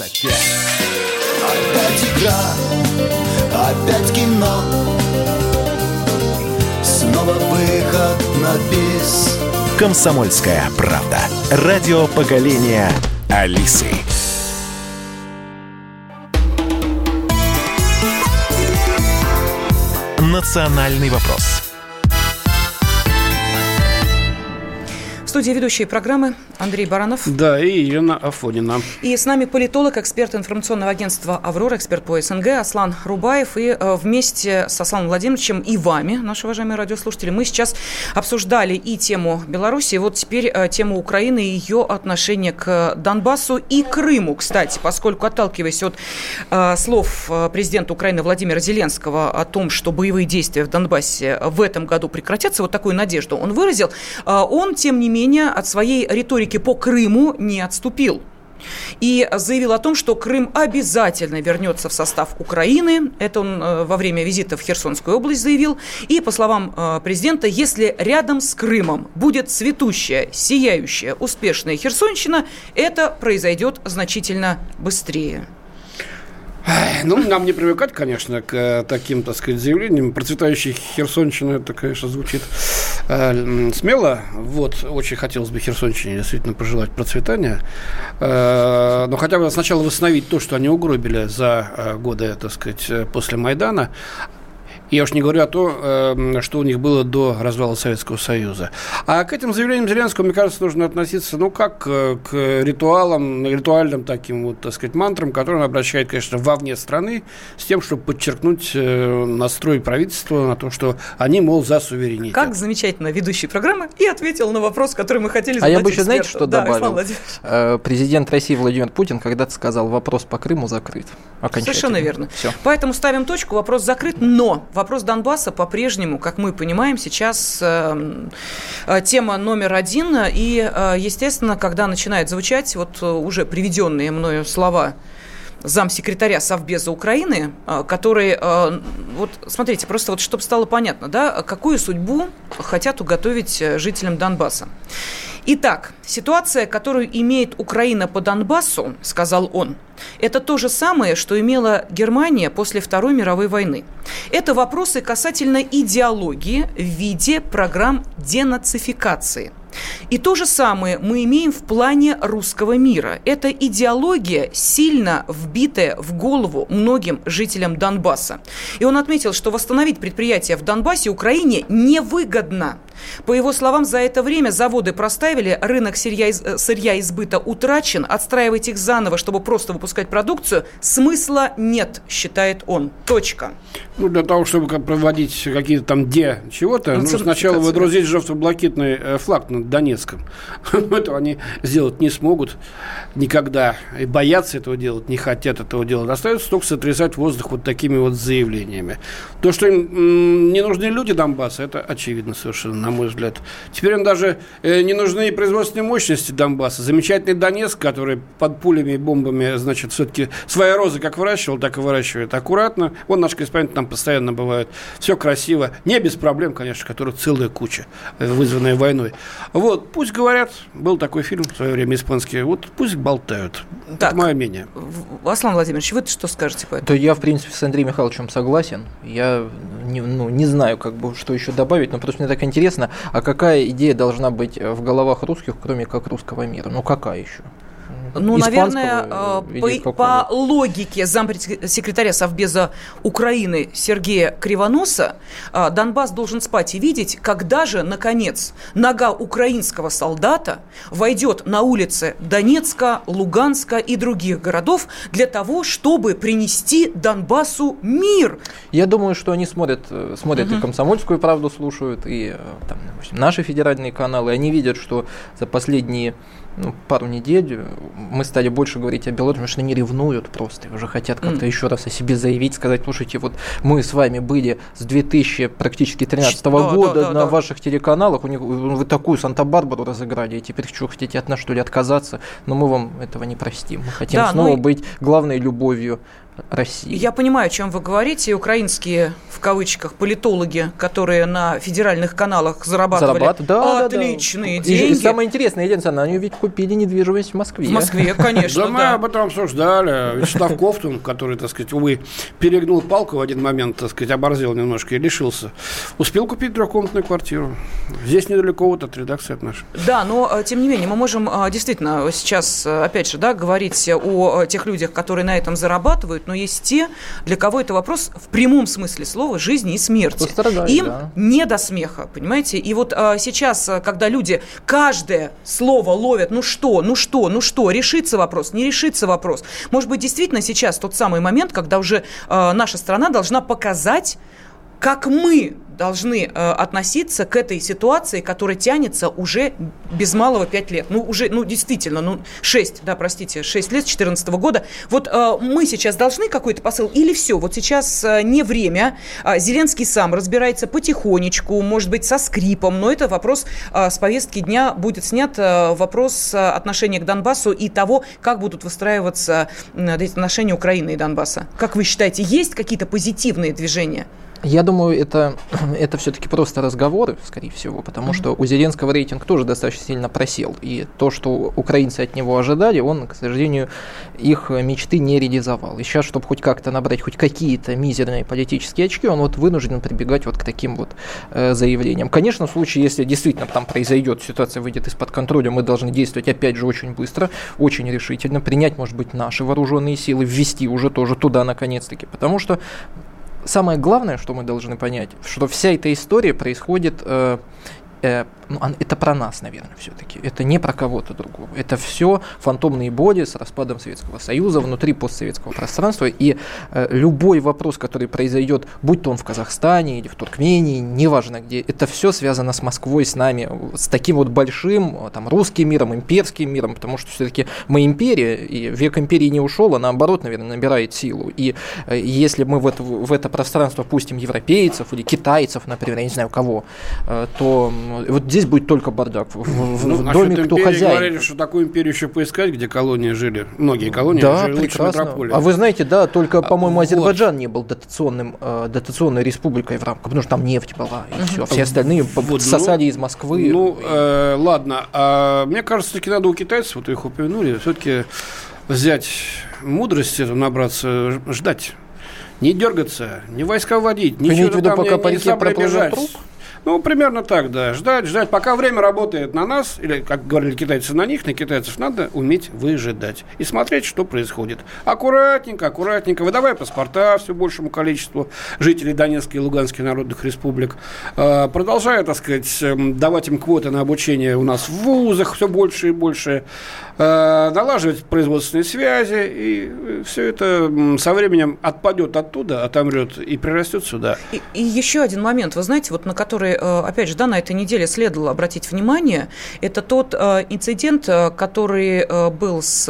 Е-95. Опять игра, опять кино, снова выход на бис. Комсомольская правда. Радио поколения Алисы. «Национальный вопрос». Студии ведущие программы Андрей Баранов. Да, и Елена Афонина. И с нами политолог, эксперт информационного агентства «Аврора», эксперт по СНГ Аслан Рубаев. И э, вместе с Асланом Владимировичем и вами, наши уважаемые радиослушатели, мы сейчас обсуждали и тему Беларуси, и вот теперь э, тему Украины и ее отношение к Донбассу и Крыму, кстати, поскольку, отталкиваясь от э, слов президента Украины Владимира Зеленского о том, что боевые действия в Донбассе в этом году прекратятся, вот такую надежду он выразил, он, тем не менее, менее, от своей риторики по Крыму не отступил и заявил о том, что Крым обязательно вернется в состав Украины. Это он э, во время визита в Херсонскую область заявил. И, по словам э, президента, если рядом с Крымом будет цветущая, сияющая, успешная Херсонщина, это произойдет значительно быстрее. Ну, нам не привыкать, конечно, к э, таким, так сказать, заявлениям. Процветающая Херсонщина, это, конечно, звучит э, смело. Вот, очень хотелось бы Херсонщине действительно пожелать процветания. Э, но хотя бы сначала восстановить то, что они угробили за э, годы, так сказать, э, после Майдана. Я уж не говорю о том, эм, что у них было до развала Советского Союза. А к этим заявлениям Зеленского, мне кажется, нужно относиться, ну, как э, к ритуалам, ритуальным таким вот, так сказать, мантрам, которые он обращает, конечно, вовне страны, с тем, чтобы подчеркнуть э, настрой правительства на то, что они, мол, за суверенитет. Как замечательно ведущий программы и ответил на вопрос, который мы хотели задать А я бы еще, знаете, что да, добавил? Э, президент России Владимир Путин когда-то сказал, вопрос по Крыму закрыт. Совершенно верно. Все. Поэтому ставим точку, вопрос закрыт, но вопрос Донбасса по-прежнему, как мы понимаем, сейчас э, э, тема номер один. И, э, естественно, когда начинает звучать вот уже приведенные мною слова замсекретаря Совбеза Украины, который, вот смотрите, просто вот чтобы стало понятно, да, какую судьбу хотят уготовить жителям Донбасса. Итак, ситуация, которую имеет Украина по Донбассу, сказал он, это то же самое, что имела Германия после Второй мировой войны. Это вопросы касательно идеологии в виде программ денацификации. И то же самое мы имеем в плане русского мира. Это идеология, сильно вбитая в голову многим жителям Донбасса. И он отметил, что восстановить предприятия в Донбассе Украине невыгодно. По его словам, за это время заводы простаивали, рынок сырья, э, сырья и сбыта утрачен, отстраивать их заново, чтобы просто выпускать продукцию, смысла нет, считает он. Точка. Ну, для того, чтобы проводить какие-то там де чего-то, ну, сначала выдрузить желто-блакитный э, флаг над Донецком. Этого они сделать не смогут никогда. И боятся этого делать, не хотят этого делать. Остается только сотрясать воздух вот такими вот заявлениями. То, что им не нужны люди Донбасса, это очевидно совершенно на мой взгляд. Теперь им даже э, не нужны производственные мощности Донбасса. Замечательный Донецк, который под пулями и бомбами, значит, все-таки свои розы как выращивал, так и выращивает аккуратно. Вон наш корреспондент там постоянно бывает. Все красиво. Не без проблем, конечно, которых целая куча, э, вызванная войной. Вот, пусть говорят, был такой фильм в свое время испанский, вот пусть болтают. Так, Это мое мнение. Аслан Владимирович, вы что скажете по этому? То я, в принципе, с Андреем Михайловичем согласен. Я не, ну, не знаю, как бы, что еще добавить, но просто мне так интересно, а какая идея должна быть в головах русских, кроме как русского мира? Ну какая еще? Ну, наверное, э, по, по логике зампредсекретаря Совбеза Украины Сергея Кривоноса, э, Донбасс должен спать и видеть, когда же, наконец, нога украинского солдата войдет на улицы Донецка, Луганска и других городов для того, чтобы принести Донбассу мир. Я думаю, что они смотрят, э, смотрят угу. и «Комсомольскую правду» слушают, и там, наши федеральные каналы. Они видят, что за последние ну, пару недель мы стали больше говорить о Беларуси, потому что они ревнуют просто, уже хотят как-то mm. еще раз о себе заявить, сказать, слушайте, вот мы с вами были с 2000 практически 13 да, года да, да, на да. ваших телеканалах, у них, вы такую Санта-Барбару разыграли, и теперь что, хотите от нас что ли отказаться, но мы вам этого не простим. Мы хотим да, снова ну... быть главной любовью России. Я понимаю, о чем вы говорите. Украинские, в кавычках, политологи, которые на федеральных каналах зарабатывали Зарабат... да, отличные да, да. деньги. И самое интересное, Единственное, они ведь купили недвижимость в Москве. В Москве, конечно, да. мы об этом обсуждали. Вячеслав Ковтун, который, так сказать, увы, перегнул палку в один момент, так сказать, оборзел немножко и лишился, успел купить трехкомнатную квартиру. Здесь недалеко вот от редакции от нашей. Да, но, э, тем не менее, мы можем э, действительно сейчас, э, опять же, да, говорить о тех людях, которые на этом зарабатывают, но есть те, для кого это вопрос в прямом смысле слова жизни и смерти. Им да. не до смеха, понимаете? И вот а, сейчас, а, когда люди каждое слово ловят, ну что, ну что, ну что, решится вопрос, не решится вопрос. Может быть, действительно сейчас тот самый момент, когда уже а, наша страна должна показать, как мы должны э, относиться к этой ситуации, которая тянется уже без малого 5 лет. Ну, уже, ну, действительно, ну, 6, да, простите, 6 лет с 2014 года. Вот э, мы сейчас должны какой-то посыл или все? Вот сейчас э, не время. Э, Зеленский сам разбирается потихонечку, может быть, со скрипом, но это вопрос э, с повестки дня будет снят. Э, вопрос э, отношения к Донбассу и того, как будут выстраиваться э, отношения Украины и Донбасса. Как вы считаете, есть какие-то позитивные движения? Я думаю, это, это все-таки просто разговоры, скорее всего, потому mm-hmm. что у Зеленского рейтинг тоже достаточно сильно просел. И то, что украинцы от него ожидали, он, к сожалению, их мечты не реализовал. И сейчас, чтобы хоть как-то набрать хоть какие-то мизерные политические очки, он вот вынужден прибегать вот к таким вот э, заявлениям. Конечно, в случае, если действительно там произойдет, ситуация выйдет из-под контроля, мы должны действовать, опять же, очень быстро, очень решительно, принять, может быть, наши вооруженные силы, ввести уже тоже туда, наконец-таки. Потому что самое главное, что мы должны понять, что вся эта история происходит э, э, ну, это про нас, наверное, все-таки. Это не про кого-то другого. Это все фантомные боди с распадом Советского Союза внутри постсоветского пространства. И э, любой вопрос, который произойдет, будь то он в Казахстане или в Туркмении, неважно где, это все связано с Москвой, с нами, с таким вот большим там, русским миром, имперским миром, потому что все-таки мы империя, и век империи не ушел, а наоборот, наверное, набирает силу. И э, если мы в это, в это пространство пустим европейцев или китайцев, например, я не знаю кого, э, то вот здесь будет только бардак. В, в, ну, в а доме кто хозяин. говорили, что такую империю еще поискать, где колонии жили. Многие колонии да, жили прекрасно. лучше А вы знаете, да, только, по-моему, Азербайджан вот. не был дотационным, э, дотационной республикой в рамках, потому что там нефть была, и все. Все остальные вот, сосали ну, из Москвы. Ну, э, ладно. А, мне кажется, таки надо у китайцев, вот их упомянули, все-таки взять мудрости, набраться, ждать. Не дергаться, не войска вводить, ничего там, пока не, реке пробежать. Ну, примерно так, да. Ждать, ждать. Пока время работает на нас, или, как говорили китайцы, на них, на китайцев, надо уметь выжидать. И смотреть, что происходит. Аккуратненько, аккуратненько. Выдавая паспорта все большему количеству жителей Донецкой и Луганской народных республик. А, продолжая, так сказать, эм, давать им квоты на обучение у нас в вузах все больше и больше. А, налаживать производственные связи. И э, все это со временем отпадет оттуда, отомрет и прирастет сюда. И, и еще один момент, вы знаете, вот на который, э, опять же, да, на этой неделе следовало обратить внимание, это тот э, инцидент, который был с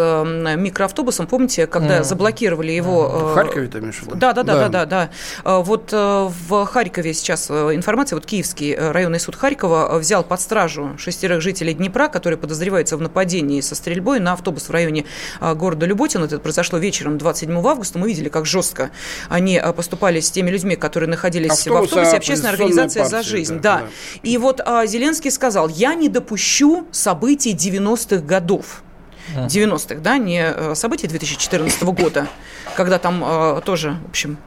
микроавтобусом, помните, когда mm. заблокировали его... В Харькове ты имеешь Да, да, да, да, да, да. Вот в Харькове сейчас информация, вот Киевский районный суд Харькова взял под стражу шестерых жителей Днепра, которые подозреваются в нападении со стрельбой на автобус в районе города Люботин. Это произошло вечером 27 августа. Мы видели, как жестко они поступали с теми людьми, которые находились Автобус, в автобусе. Общественная организация партии, «За жизнь». Да, да. да. И вот а, Зеленский сказал, я не допущу событий 90-х годов. 90-х, да, не события 2014 года, когда там э, тоже, в общем,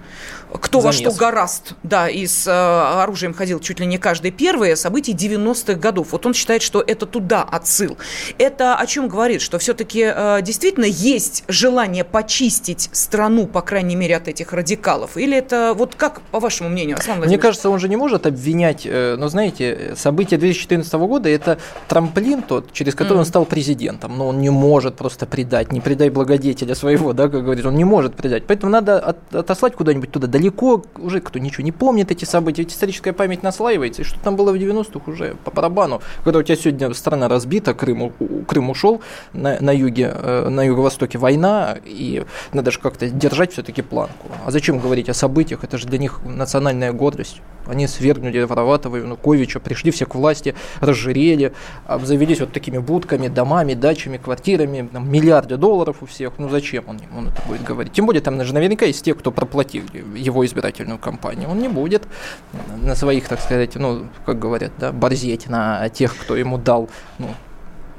кто Замес. во что гораст, да, и с э, оружием ходил чуть ли не каждый первый, событий 90-х годов. Вот он считает, что это туда отсыл. Это о чем говорит? Что все-таки э, действительно есть желание почистить страну, по крайней мере, от этих радикалов? Или это, вот как, по вашему мнению, Аслан Мне кажется, он же не может обвинять, э, но знаете, события 2014 года – это трамплин тот, через который mm. он стал президентом. Но он не может просто предать, не предай благодетеля своего, да, как говорит, он не может предать. Поэтому надо от, отослать куда-нибудь туда, далеко, уже кто ничего не помнит эти события, ведь историческая память наслаивается, и что там было в 90-х уже по барабану. Когда у тебя сегодня страна разбита, Крым, Крым ушел, на, на юге, э, на юго-востоке война, и надо же как-то держать все-таки планку. А зачем говорить о событиях? Это же для них национальная гордость. Они свергнули Вороватова, Януковича, пришли все к власти, разжирели, обзавелись вот такими будками, домами, дачами, квартирами, там, миллиарды долларов у всех. Ну зачем он, он это будет говорить? Тем более там же наверняка есть те, кто проплатил его избирательную кампанию. Он не будет на своих, так сказать, ну, как говорят, да, борзеть на тех, кто ему дал ну,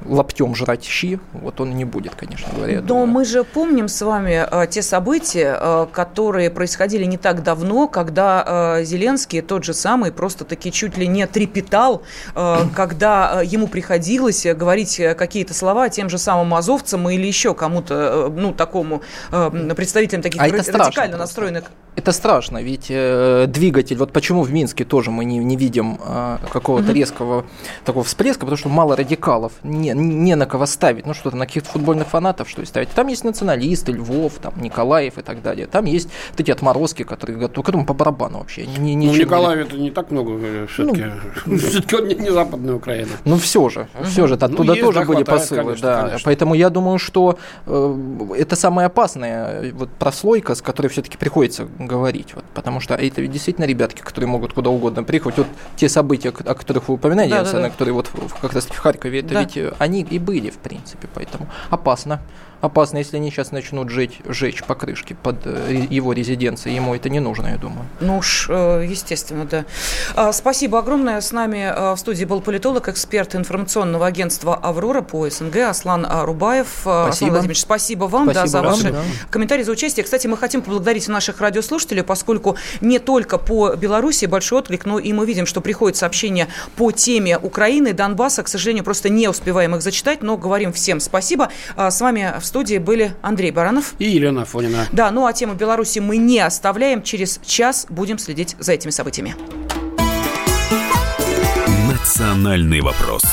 лаптем жрать щи, вот он не будет, конечно говоря. Но думаю. мы же помним с вами э, те события, э, которые происходили не так давно, когда э, Зеленский, тот же самый, просто-таки чуть ли не трепетал, э, когда э, ему приходилось говорить какие-то слова тем же самым азовцам или еще кому-то, э, ну, такому э, представителям таких а радикально настроенных это страшно, ведь э, двигатель, вот почему в Минске тоже мы не, не видим э, какого-то угу. резкого такого всплеска, потому что мало радикалов, не, не на кого ставить, ну что-то на каких-то футбольных фанатов, что ставить. Там есть националисты, Львов, там Николаев и так далее. Там есть вот эти отморозки, которые готовы, которым по барабану вообще. Не, не, ну, Николаев это не так много все-таки. Ну, все-таки он не, не западная Украина. Ну все же, все же, оттуда ну, тоже были посылы. Конечно, да. Конечно. Поэтому я думаю, что э, это самая опасная вот прослойка, с которой все-таки приходится говорить. Вот, потому что это действительно ребятки, которые могут куда угодно приехать. Вот те события, о которых вы упоминаете, да, да, да. которые вот как раз в Харькове, это да. ведь э, они и были, в принципе. Поэтому опасно опасно, если они сейчас начнут жечь, жечь покрышки под э, его резиденцией. Ему это не нужно, я думаю. Ну уж, э, естественно, да. А, спасибо огромное. С нами э, в студии был политолог, эксперт информационного агентства «Аврора» по СНГ Аслан Рубаев. Спасибо. Аслан Владимирович, спасибо вам спасибо да, за ваши да. комментарии, за участие. Кстати, мы хотим поблагодарить наших радиослушателей, поскольку не только по Беларуси большой отклик, но и мы видим, что приходят сообщения по теме Украины, Донбасса. К сожалению, просто не успеваем их зачитать, но говорим всем спасибо. А, с вами в студии были Андрей Баранов. И Елена Фонина. Да, ну а тему Беларуси мы не оставляем. Через час будем следить за этими событиями. Национальный вопрос.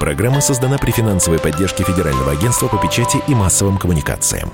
Программа создана при финансовой поддержке Федерального агентства по печати и массовым коммуникациям.